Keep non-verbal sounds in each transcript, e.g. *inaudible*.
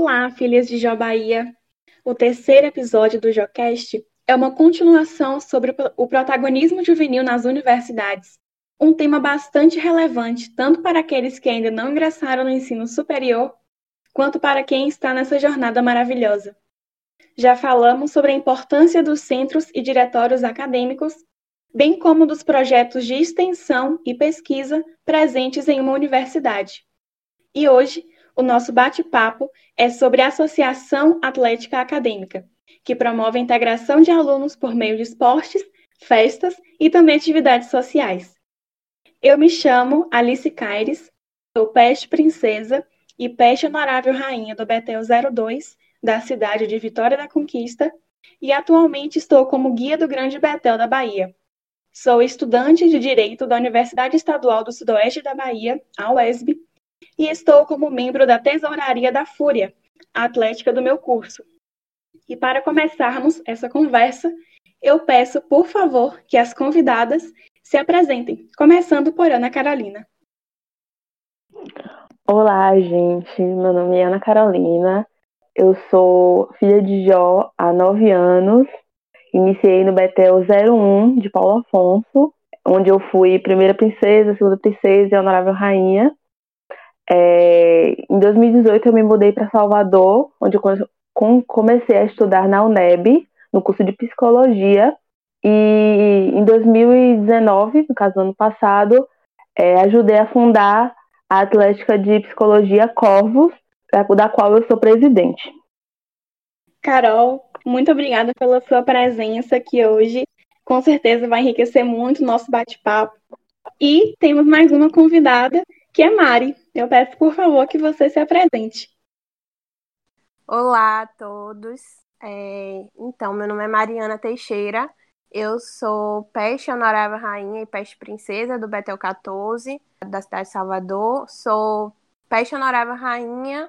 Olá, filhas de Jó Bahia! O terceiro episódio do Jocast é uma continuação sobre o protagonismo juvenil nas universidades, um tema bastante relevante tanto para aqueles que ainda não ingressaram no ensino superior, quanto para quem está nessa jornada maravilhosa. Já falamos sobre a importância dos centros e diretórios acadêmicos, bem como dos projetos de extensão e pesquisa presentes em uma universidade. E hoje o nosso bate-papo é sobre a Associação Atlética Acadêmica, que promove a integração de alunos por meio de esportes, festas e também atividades sociais. Eu me chamo Alice Caires, sou peste princesa e peste honorável rainha do Betel 02, da cidade de Vitória da Conquista, e atualmente estou como guia do Grande Betel da Bahia. Sou estudante de Direito da Universidade Estadual do Sudoeste da Bahia, a UESB, e estou como membro da Tesouraria da Fúria, a atlética do meu curso. E para começarmos essa conversa, eu peço, por favor, que as convidadas se apresentem, começando por Ana Carolina. Olá, gente. Meu nome é Ana Carolina. Eu sou filha de Jó há nove anos. Iniciei no Betel 01 de Paulo Afonso, onde eu fui primeira princesa, segunda princesa e honorável rainha. É, em 2018 eu me mudei para Salvador, onde eu comecei a estudar na UNEB, no curso de psicologia. E em 2019, no caso ano passado, é, ajudei a fundar a Atlética de Psicologia Corvos, da qual eu sou presidente. Carol, muito obrigada pela sua presença aqui hoje. Com certeza vai enriquecer muito o nosso bate-papo. E temos mais uma convidada, que é Mari. Eu peço, por favor, que você se apresente. Olá a todos. É, então, meu nome é Mariana Teixeira. Eu sou peste honorável rainha e peste princesa do Betel 14, da cidade de Salvador. Sou peste honorável rainha,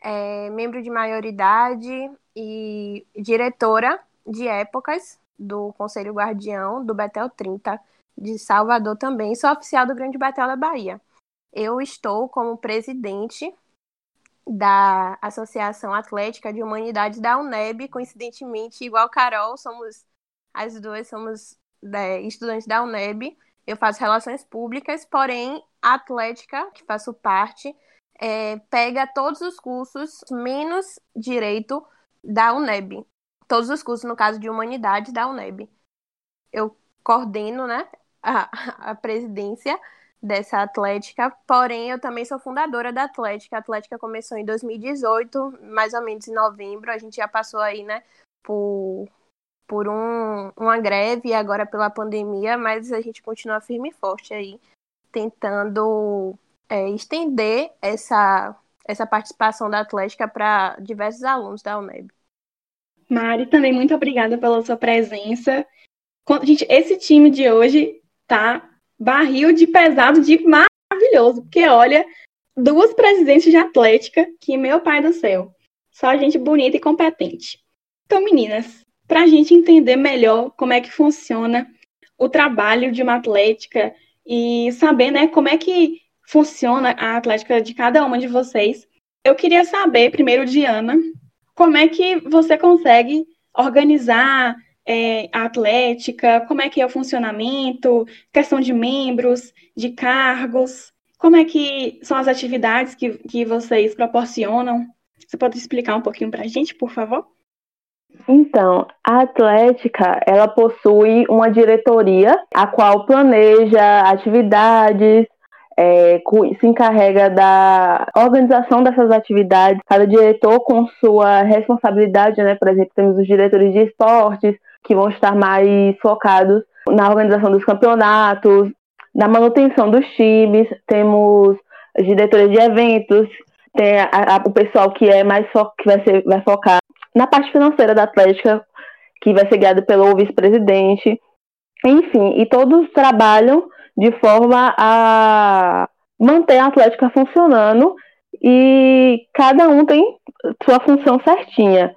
é, membro de maioridade e diretora de épocas do Conselho Guardião do Betel 30 de Salvador também. Sou oficial do Grande Betel da Bahia eu estou como presidente da Associação Atlética de Humanidades da UNEB, coincidentemente, igual Carol, somos as duas somos é, estudantes da UNEB. Eu faço relações públicas, porém a Atlética, que faço parte, é, pega todos os cursos menos direito da UNEB. Todos os cursos, no caso de humanidades, da UNEB. Eu coordeno né, a, *laughs* a presidência dessa Atlética, porém eu também sou fundadora da Atlética. A Atlética começou em 2018, mais ou menos em novembro. A gente já passou aí, né, por, por um, uma greve e agora pela pandemia, mas a gente continua firme e forte aí, tentando é, estender essa, essa participação da Atlética para diversos alunos da UNEB. Mari, também muito obrigada pela sua presença. Gente, esse time de hoje tá barril de pesado de maravilhoso, porque olha, duas presidentes de Atlética, que meu pai do céu, só gente bonita e competente. Então, meninas, para a gente entender melhor como é que funciona o trabalho de uma atlética e saber, né, como é que funciona a atlética de cada uma de vocês, eu queria saber, primeiro, Diana, como é que você consegue organizar é, a atlética, como é que é o funcionamento, questão de membros, de cargos, como é que são as atividades que, que vocês proporcionam? Você pode explicar um pouquinho para a gente, por favor? Então, a Atlética, ela possui uma diretoria, a qual planeja atividades, é, se encarrega da organização dessas atividades, cada diretor com sua responsabilidade, né? Por exemplo, temos os diretores de esportes, que vão estar mais focados na organização dos campeonatos, na manutenção dos times, temos diretores de eventos, tem a, a, o pessoal que é mais fo que vai, ser, vai focar na parte financeira da Atlética, que vai ser guiado pelo vice-presidente, enfim, e todos trabalham de forma a manter a Atlética funcionando e cada um tem sua função certinha.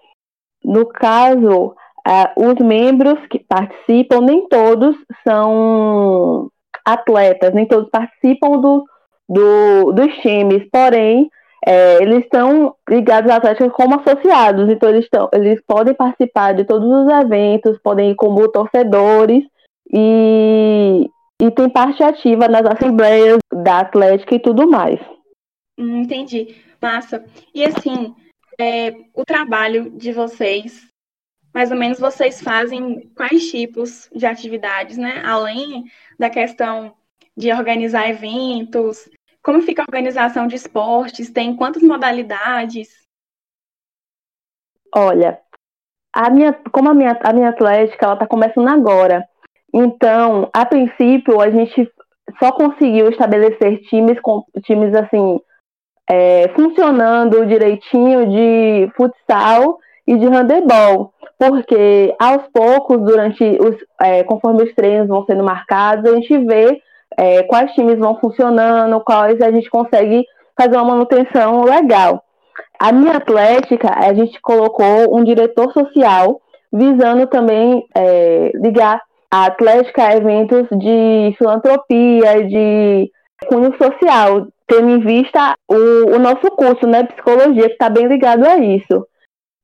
No caso, Uh, os membros que participam, nem todos são atletas, nem todos participam do, do, dos times, porém, é, eles estão ligados à Atlética como associados, então eles, estão, eles podem participar de todos os eventos, podem ir como torcedores e, e tem parte ativa nas assembleias da Atlética e tudo mais. Hum, entendi. Massa. E assim, é, o trabalho de vocês, mais ou menos vocês fazem quais tipos de atividades, né? Além da questão de organizar eventos, como fica a organização de esportes? Tem quantas modalidades? Olha, a minha, como a minha, a minha atlética ela está começando agora, então, a princípio, a gente só conseguiu estabelecer times com times assim é, funcionando direitinho de futsal e de handebol, porque aos poucos, durante os, é, conforme os treinos vão sendo marcados, a gente vê é, quais times vão funcionando, quais a gente consegue fazer uma manutenção legal. A minha atlética, a gente colocou um diretor social visando também é, ligar a atlética a eventos de filantropia, de cunho social, tendo em vista o, o nosso curso, né, psicologia, que está bem ligado a isso.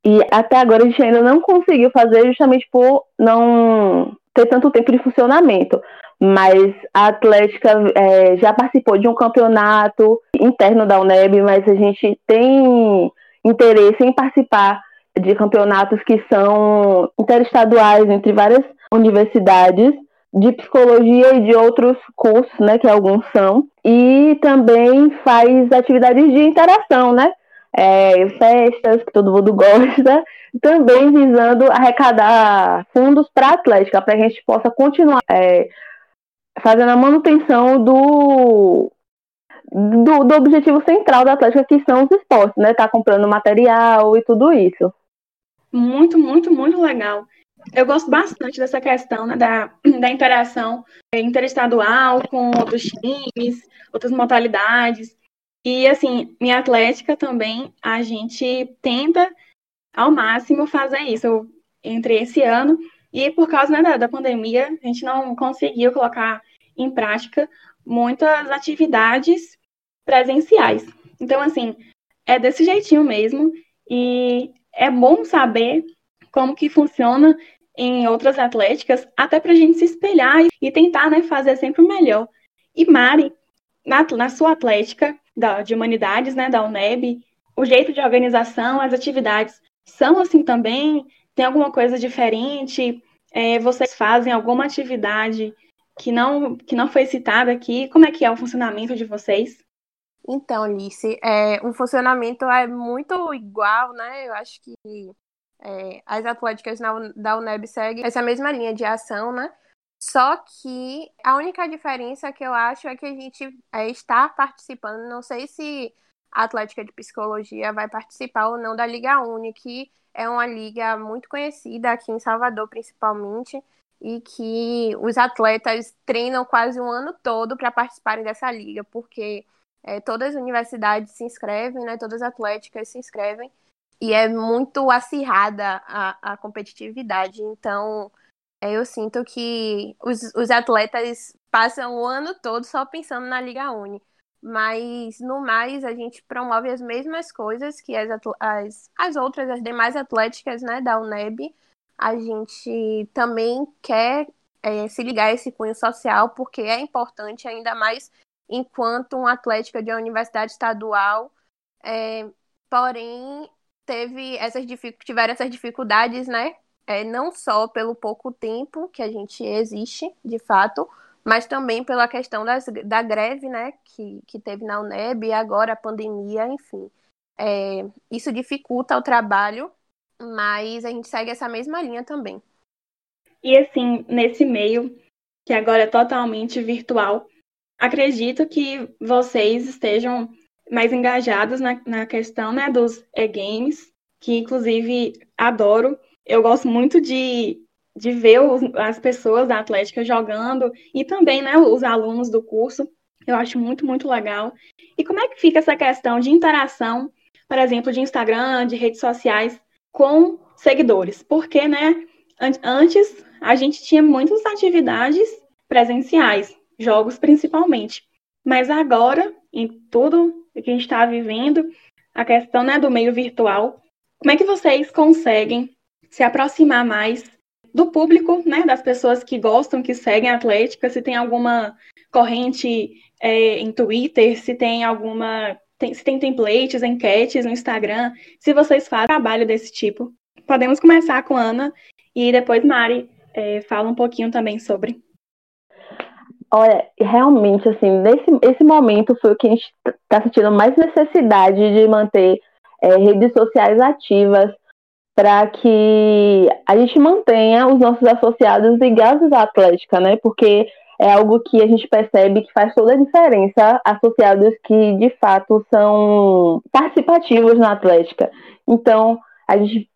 E até agora a gente ainda não conseguiu fazer justamente por não ter tanto tempo de funcionamento. Mas a Atlética é, já participou de um campeonato interno da UNEB, mas a gente tem interesse em participar de campeonatos que são interestaduais entre várias universidades de psicologia e de outros cursos, né, que alguns são, e também faz atividades de interação, né, é, festas que todo mundo *laughs* gosta, também visando arrecadar fundos para a Atlética, para que a gente possa continuar é, fazendo a manutenção do, do, do, objetivo central da Atlética, que são os esportes, né, tá comprando material e tudo isso. Muito, muito, muito legal. Eu gosto bastante dessa questão né, da, da interação interestadual com outros times, outras modalidades. E, assim, minha atlética também, a gente tenta ao máximo fazer isso. Eu entrei esse ano e, por causa né, da, da pandemia, a gente não conseguiu colocar em prática muitas atividades presenciais. Então, assim, é desse jeitinho mesmo. E é bom saber como que funciona em outras atléticas, até para a gente se espelhar e tentar né, fazer sempre o melhor. E Mari, na, na sua atlética da, de humanidades, né, da UNEB, o jeito de organização, as atividades são assim também? Tem alguma coisa diferente? É, vocês fazem alguma atividade que não, que não foi citada aqui? Como é que é o funcionamento de vocês? Então, Alice, é, o funcionamento é muito igual, né? Eu acho que é, as atléticas na, da UNEB seguem essa mesma linha de ação, né? Só que a única diferença que eu acho é que a gente é, está participando, não sei se a Atlética de Psicologia vai participar ou não da Liga Uni, que é uma liga muito conhecida aqui em Salvador, principalmente, e que os atletas treinam quase um ano todo para participarem dessa liga, porque é, todas as universidades se inscrevem, né, todas as atléticas se inscrevem, e é muito acirrada a, a competitividade. Então, eu sinto que os, os atletas passam o ano todo só pensando na Liga Uni. Mas, no mais, a gente promove as mesmas coisas que as, as, as outras, as demais atléticas né, da UNEB. A gente também quer é, se ligar a esse cunho social, porque é importante, ainda mais enquanto uma atlética de uma universidade estadual. É, porém, teve essas tiveram essas dificuldades, né? É, não só pelo pouco tempo que a gente existe, de fato, mas também pela questão das, da greve, né, que, que teve na UNEB, e agora a pandemia, enfim. É, isso dificulta o trabalho, mas a gente segue essa mesma linha também. E assim, nesse meio, que agora é totalmente virtual, acredito que vocês estejam mais engajados na, na questão né, dos e-games, que inclusive adoro. Eu gosto muito de, de ver os, as pessoas da Atlética jogando e também né, os alunos do curso. Eu acho muito, muito legal. E como é que fica essa questão de interação, por exemplo, de Instagram, de redes sociais, com seguidores? Porque, né, antes a gente tinha muitas atividades presenciais, jogos principalmente. Mas agora, em tudo que a gente está vivendo, a questão né, do meio virtual. Como é que vocês conseguem se aproximar mais do público, né, das pessoas que gostam, que seguem a Atlética, se tem alguma corrente é, em Twitter, se tem alguma, tem, se tem templates, enquetes no Instagram, se vocês fazem trabalho desse tipo. Podemos começar com Ana e depois Mari é, fala um pouquinho também sobre. Olha, realmente, assim, nesse esse momento foi o que a gente está sentindo mais necessidade de manter é, redes sociais ativas para que a gente mantenha os nossos associados ligados à Atlética, né? Porque é algo que a gente percebe que faz toda a diferença, associados que de fato são participativos na Atlética. Então, a gente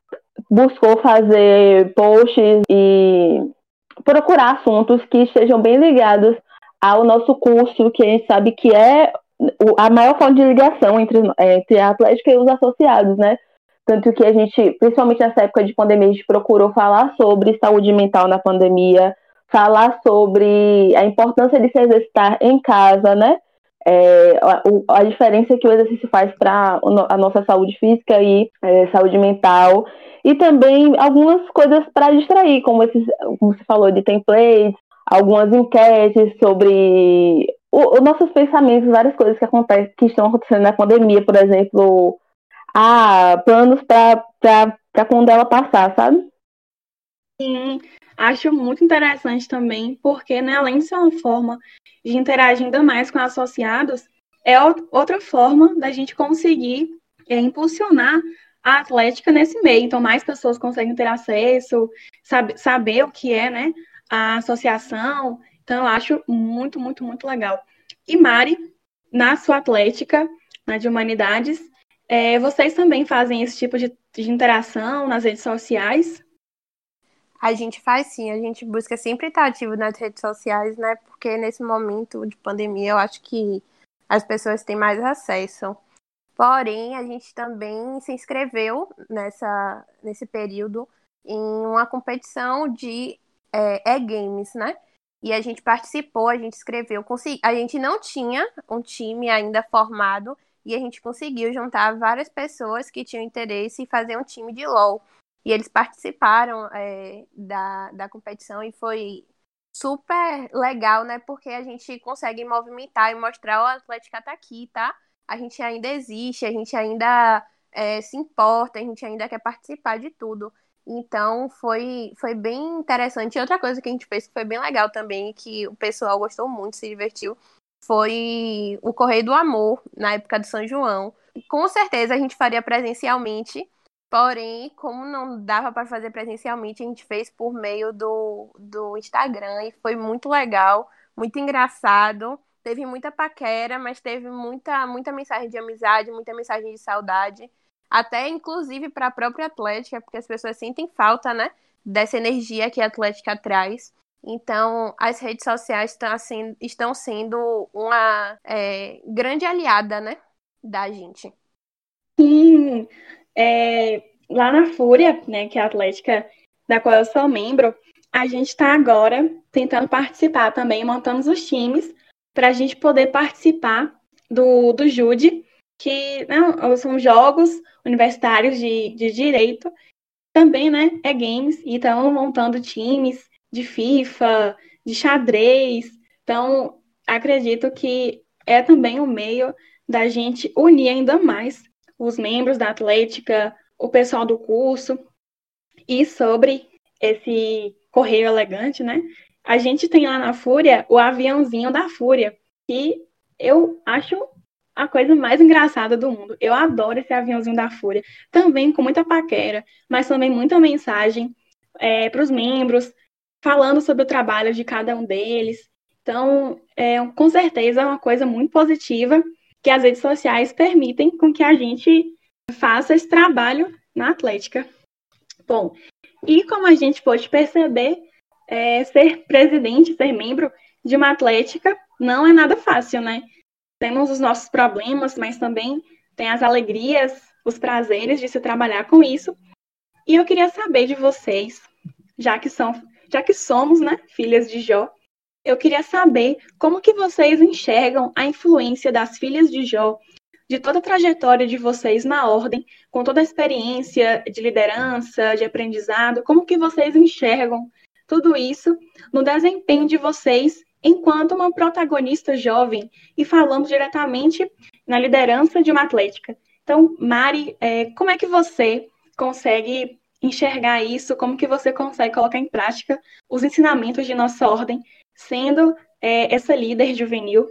buscou fazer posts e procurar assuntos que estejam bem ligados ao nosso curso, que a gente sabe que é a maior fonte de ligação entre, entre a Atlética e os associados, né? Tanto que a gente, principalmente nessa época de pandemia, a gente procurou falar sobre saúde mental na pandemia, falar sobre a importância de se exercitar em casa, né? É, a, a, diferença que o exercício faz para a nossa saúde física e é, saúde mental. E também algumas coisas para distrair, como, esses, como você falou, de templates, algumas enquetes sobre os nossos pensamentos, várias coisas que acontecem, que estão acontecendo na pandemia, por exemplo, ah, planos para quando ela passar, sabe? Sim, acho muito interessante também, porque né, além de ser uma forma de interagir ainda mais com associados, é outra forma da gente conseguir é, impulsionar a atlética nesse meio. Então, mais pessoas conseguem ter acesso, sabe, saber o que é né, a associação. Então, eu acho muito, muito, muito legal. E Mari, na sua atlética, na de humanidades, é, vocês também fazem esse tipo de, de interação nas redes sociais? A gente faz sim, a gente busca sempre estar ativo nas redes sociais, né? Porque nesse momento de pandemia eu acho que as pessoas têm mais acesso. Porém, a gente também se inscreveu nessa, nesse período em uma competição de é, e-games, né? E a gente participou, a gente escreveu, consegui... a gente não tinha um time ainda formado, e a gente conseguiu juntar várias pessoas que tinham interesse em fazer um time de LOL. E eles participaram é, da, da competição e foi super legal, né? Porque a gente consegue movimentar e mostrar o Atlético tá aqui, tá? A gente ainda existe, a gente ainda é, se importa, a gente ainda quer participar de tudo. Então foi, foi bem interessante. E outra coisa que a gente fez que foi bem legal também, que o pessoal gostou muito, se divertiu, foi o Correio do Amor, na época de São João. Com certeza a gente faria presencialmente, porém, como não dava para fazer presencialmente, a gente fez por meio do, do Instagram e foi muito legal, muito engraçado. Teve muita paquera, mas teve muita, muita mensagem de amizade, muita mensagem de saudade. Até inclusive para a própria Atlética, porque as pessoas sentem falta, né? Dessa energia que a Atlética traz. Então, as redes sociais assim, estão sendo uma é, grande aliada, né, da gente. Sim, é, lá na Fúria, né, que é a Atlética da qual eu sou membro, a gente está agora tentando participar também, montando os times para a gente poder participar do, do JUDE, que né, são jogos universitários de, de direito, também né, é games, e estão montando times de FIFA, de xadrez. Então, acredito que é também um meio da gente unir ainda mais os membros da Atlética, o pessoal do curso. E sobre esse correio elegante, né? A gente tem lá na Fúria o aviãozinho da Fúria, que eu acho a coisa mais engraçada do mundo. Eu adoro esse aviãozinho da Fúria. Também com muita paquera, mas também muita mensagem é, para os membros, falando sobre o trabalho de cada um deles. Então, é, com certeza é uma coisa muito positiva que as redes sociais permitem com que a gente faça esse trabalho na Atlética. Bom, e como a gente pode perceber, é, ser presidente, ser membro de uma Atlética não é nada fácil, né? Temos os nossos problemas, mas também tem as alegrias, os prazeres de se trabalhar com isso. E eu queria saber de vocês, já que são já que somos, né, filhas de Jó, eu queria saber como que vocês enxergam a influência das filhas de Jó de toda a trajetória de vocês na ordem, com toda a experiência de liderança, de aprendizado, como que vocês enxergam tudo isso no desempenho de vocês enquanto uma protagonista jovem e falando diretamente na liderança de uma atlética. Então, Mari, é, como é que você consegue enxergar isso? Como que você consegue colocar em prática os ensinamentos de nossa ordem, sendo é, essa líder juvenil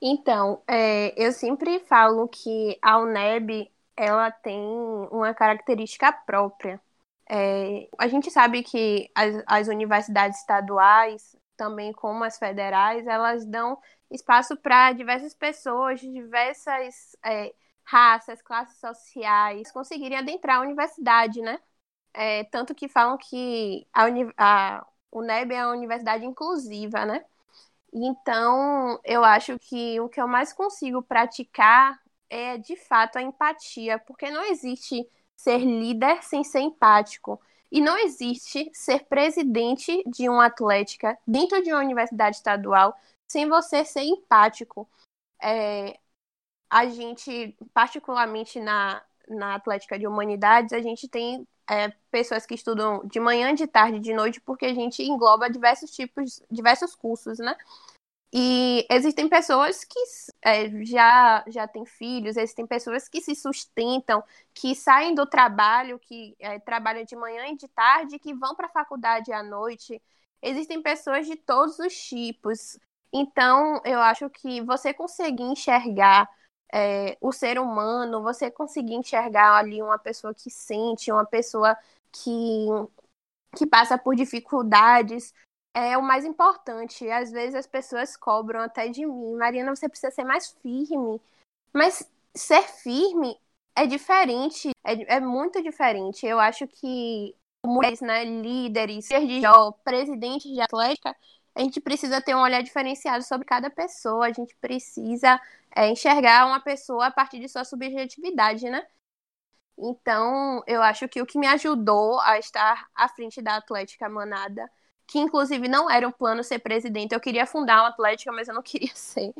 então, é, eu sempre falo que a UNEB ela tem uma característica própria. É, a gente sabe que as, as, universidades estaduais, também como as federais, elas dão espaço para diversas pessoas de diversas é, raças, classes sociais conseguirem adentrar a universidade, né? É, tanto que falam que a, UNEB é uma universidade inclusiva, né? Então, eu acho que o que eu mais consigo praticar é, de fato, a empatia, porque não existe ser líder sem ser empático. E não existe ser presidente de uma atlética dentro de uma universidade estadual sem você ser empático. É, a gente, particularmente na, na Atlética de Humanidades, a gente tem é, pessoas que estudam de manhã, de tarde, de noite, porque a gente engloba diversos tipos, diversos cursos, né? E existem pessoas que é, já, já têm filhos, existem pessoas que se sustentam, que saem do trabalho, que é, trabalham de manhã e de tarde, que vão para a faculdade à noite. Existem pessoas de todos os tipos. Então, eu acho que você conseguir enxergar é, o ser humano, você conseguir enxergar ali uma pessoa que sente, uma pessoa que, que passa por dificuldades, é o mais importante. Às vezes as pessoas cobram até de mim, Mariana, você precisa ser mais firme. Mas ser firme é diferente, é, é muito diferente. Eu acho que mulheres, né, líderes, de presidentes de atlética, a gente precisa ter um olhar diferenciado sobre cada pessoa, a gente precisa é, enxergar uma pessoa a partir de sua subjetividade, né? Então, eu acho que o que me ajudou a estar à frente da Atlética Manada, que inclusive não era um plano ser presidente, eu queria fundar uma Atlética, mas eu não *laughs* queria ser.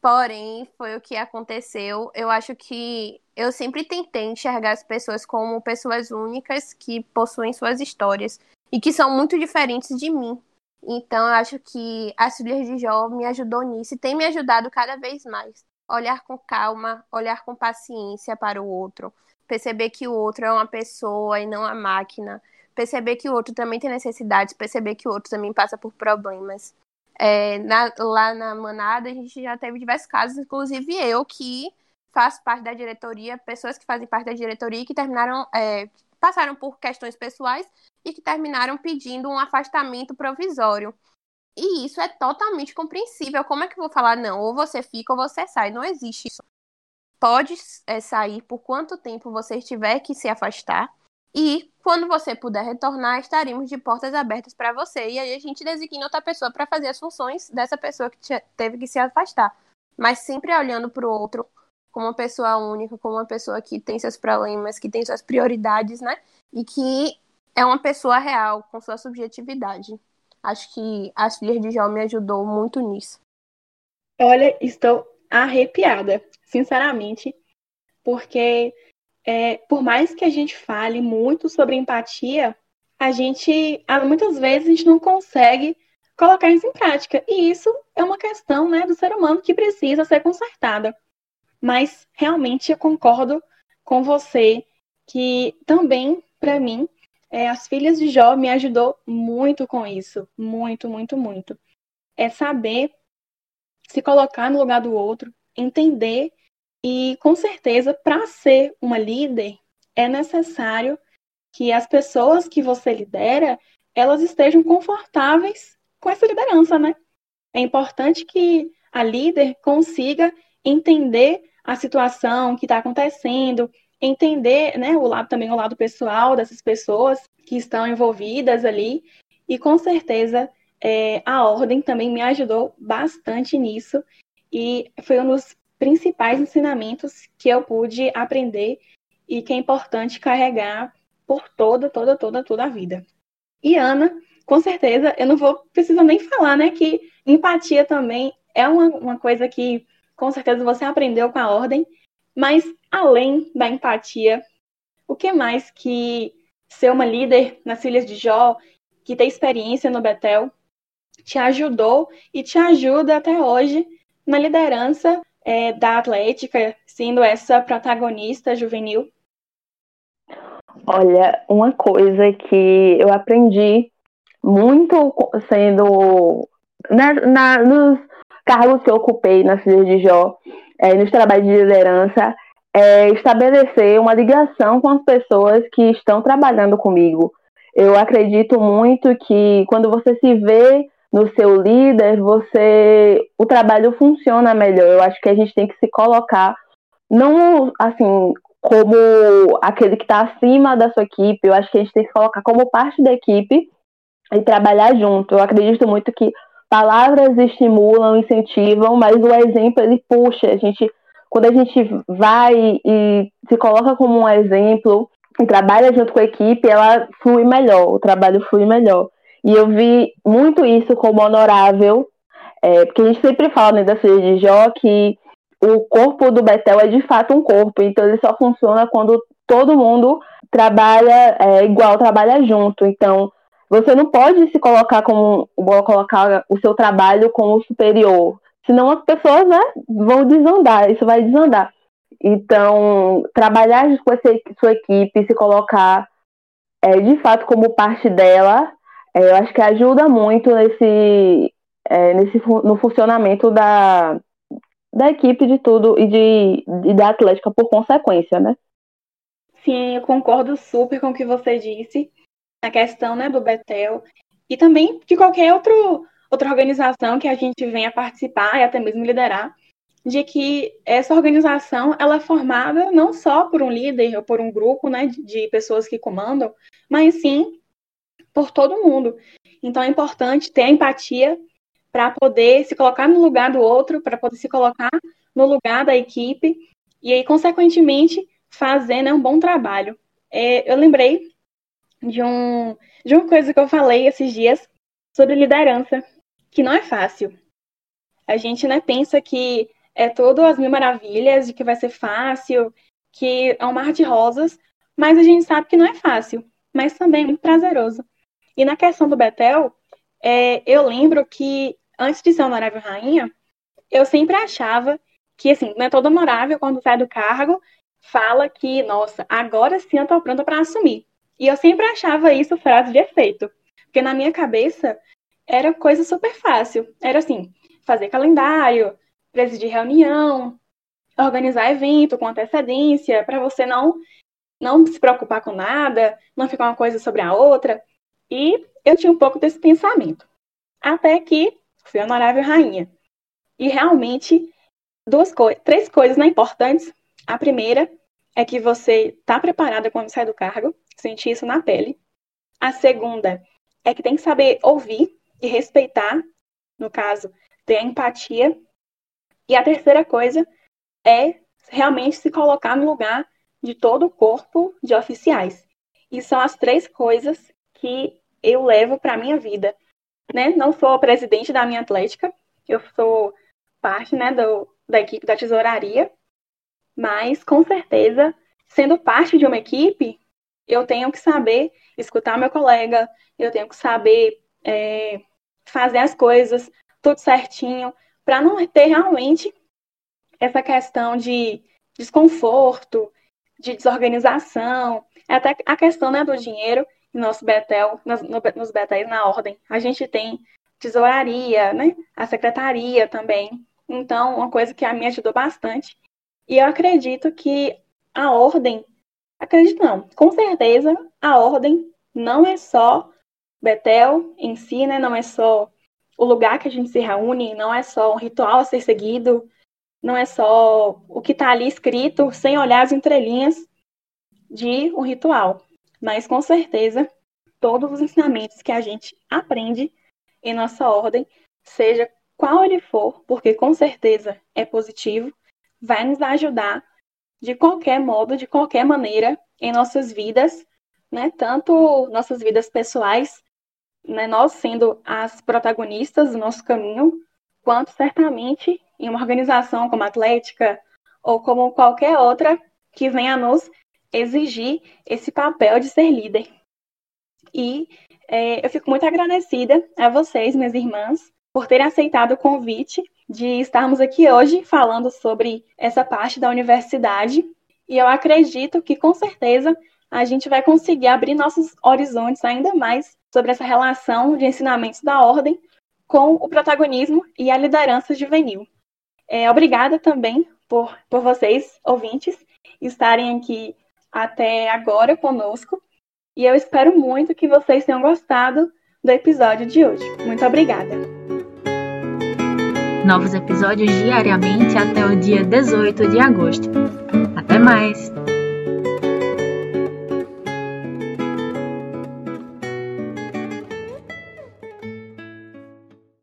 Porém, foi o que aconteceu. Eu acho que eu sempre tentei enxergar as pessoas como pessoas únicas que possuem suas histórias e que são muito diferentes de mim. Então, eu acho que as filhas de Jó me ajudou nisso e tem me ajudado cada vez mais. Olhar com calma, olhar com paciência para o outro, perceber que o outro é uma pessoa e não a máquina, perceber que o outro também tem necessidades, perceber que o outro também passa por problemas. É, na, lá na Manada, a gente já teve diversos casos, inclusive eu, que faço parte da diretoria, pessoas que fazem parte da diretoria que terminaram, é, passaram por questões pessoais e que terminaram pedindo um afastamento provisório. E isso é totalmente compreensível. Como é que eu vou falar, não, ou você fica ou você sai? Não existe isso. Pode é, sair por quanto tempo você tiver que se afastar. E quando você puder retornar, estaremos de portas abertas para você. E aí a gente designa outra pessoa para fazer as funções dessa pessoa que teve que se afastar. Mas sempre olhando para o outro como uma pessoa única, como uma pessoa que tem seus problemas, que tem suas prioridades, né? E que é uma pessoa real, com sua subjetividade. Acho que as filhas de Jó me ajudou muito nisso. Olha, estou arrepiada, sinceramente, porque é, por mais que a gente fale muito sobre empatia, a gente, muitas vezes, a gente não consegue colocar isso em prática. E isso é uma questão né, do ser humano que precisa ser consertada. Mas realmente eu concordo com você que também, para mim, é, as filhas de Jó me ajudou muito com isso. Muito, muito, muito. É saber se colocar no lugar do outro, entender e, com certeza, para ser uma líder, é necessário que as pessoas que você lidera, elas estejam confortáveis com essa liderança, né? É importante que a líder consiga entender a situação que está acontecendo, entender, né, o lado também o lado pessoal dessas pessoas que estão envolvidas ali e com certeza é, a ordem também me ajudou bastante nisso e foi um dos principais ensinamentos que eu pude aprender e que é importante carregar por toda, toda, toda, toda a vida. E Ana, com certeza, eu não vou precisar nem falar, né, que empatia também é uma, uma coisa que com certeza você aprendeu com a ordem Mas além da empatia, o que mais que ser uma líder nas filhas de Jó, que tem experiência no Betel, te ajudou e te ajuda até hoje na liderança é, da Atlética, sendo essa protagonista juvenil? Olha, uma coisa que eu aprendi muito sendo na, na, nos cargos que eu ocupei na Filha de Jó, é, nos trabalhos de liderança, é estabelecer uma ligação com as pessoas que estão trabalhando comigo. Eu acredito muito que quando você se vê no seu líder, você o trabalho funciona melhor. Eu acho que a gente tem que se colocar não assim como aquele que está acima da sua equipe. Eu acho que a gente tem que se colocar como parte da equipe e trabalhar junto. Eu acredito muito que palavras estimulam, incentivam, mas o exemplo ele puxa. A gente, quando a gente vai e se coloca como um exemplo e trabalha junto com a equipe, ela flui melhor. O trabalho flui melhor. E eu vi muito isso como honorável, é, porque a gente sempre fala né, da de Jó que o corpo do Betel é de fato um corpo, então ele só funciona quando todo mundo trabalha é, igual, trabalha junto. Então, você não pode se colocar como colocar o seu trabalho como superior, senão as pessoas né, vão desandar, isso vai desandar. Então, trabalhar com a sua equipe, se colocar é, de fato como parte dela, é, eu acho que ajuda muito nesse, é, nesse no funcionamento da, da equipe de tudo e, de, da Atlética por consequência, né? Sim, eu concordo super com o que você disse, na questão né, do Betel, e também de qualquer outro, outra organização que a gente venha participar e até mesmo liderar, de que essa organização ela é formada não só por um líder ou por um grupo né, de pessoas que comandam, mas sim por todo mundo. Então é importante ter a empatia para poder se colocar no lugar do outro, para poder se colocar no lugar da equipe e aí, consequentemente, fazer né, um bom trabalho. É, eu lembrei de, um, de uma coisa que eu falei esses dias sobre liderança, que não é fácil. A gente né, pensa que é tudo as mil maravilhas, de que vai ser fácil, que é um mar de rosas, mas a gente sabe que não é fácil, mas também é muito prazeroso. E na questão do Betel, é, eu lembro que antes de ser honorável rainha, eu sempre achava que, assim, não é todo honorável quando sai do cargo, fala que, nossa, agora sim eu tô pronta para assumir. E eu sempre achava isso frase de efeito. Porque na minha cabeça era coisa super fácil. Era assim, fazer calendário, presidir reunião, organizar evento com antecedência, para você não não se preocupar com nada, não ficar uma coisa sobre a outra. E eu tinha um pouco desse pensamento. Até que fui honorável rainha. E realmente, duas co três coisas né, importantes. A primeira é que você está preparada quando sai do cargo, sentir isso na pele. A segunda é que tem que saber ouvir e respeitar, no caso, ter a empatia. E a terceira coisa é realmente se colocar no lugar de todo o corpo de oficiais. E são as três coisas que eu levo para a minha vida. Né? Não sou presidente da minha atlética, eu sou parte né, do, da equipe da tesouraria, mas com certeza, sendo parte de uma equipe, eu tenho que saber escutar meu colega, eu tenho que saber é, fazer as coisas tudo certinho, para não ter realmente essa questão de desconforto, de desorganização, até a questão né, do dinheiro nosso Betel, nos, nos Betéis na ordem. A gente tem tesouraria, né? A secretaria também. Então, uma coisa que a mim ajudou bastante. E eu acredito que a ordem, acredito não, com certeza a ordem não é só Betel em si, né? Não é só o lugar que a gente se reúne, não é só um ritual a ser seguido, não é só o que está ali escrito, sem olhar as entrelinhas de um ritual mas com certeza todos os ensinamentos que a gente aprende em nossa ordem, seja qual ele for, porque com certeza é positivo, vai nos ajudar de qualquer modo, de qualquer maneira em nossas vidas, né? Tanto nossas vidas pessoais, né? Nós sendo as protagonistas do nosso caminho, quanto certamente em uma organização como a Atlética, ou como qualquer outra que venha nos exigir esse papel de ser líder. E é, eu fico muito agradecida a vocês, minhas irmãs, por terem aceitado o convite de estarmos aqui hoje falando sobre essa parte da universidade. E eu acredito que, com certeza, a gente vai conseguir abrir nossos horizontes ainda mais sobre essa relação de ensinamentos da ordem com o protagonismo e a liderança juvenil. É, obrigada também por, por vocês, ouvintes, estarem aqui até agora conosco. E eu espero muito que vocês tenham gostado do episódio de hoje. Muito obrigada. Novos episódios diariamente até o dia 18 de agosto. Até mais!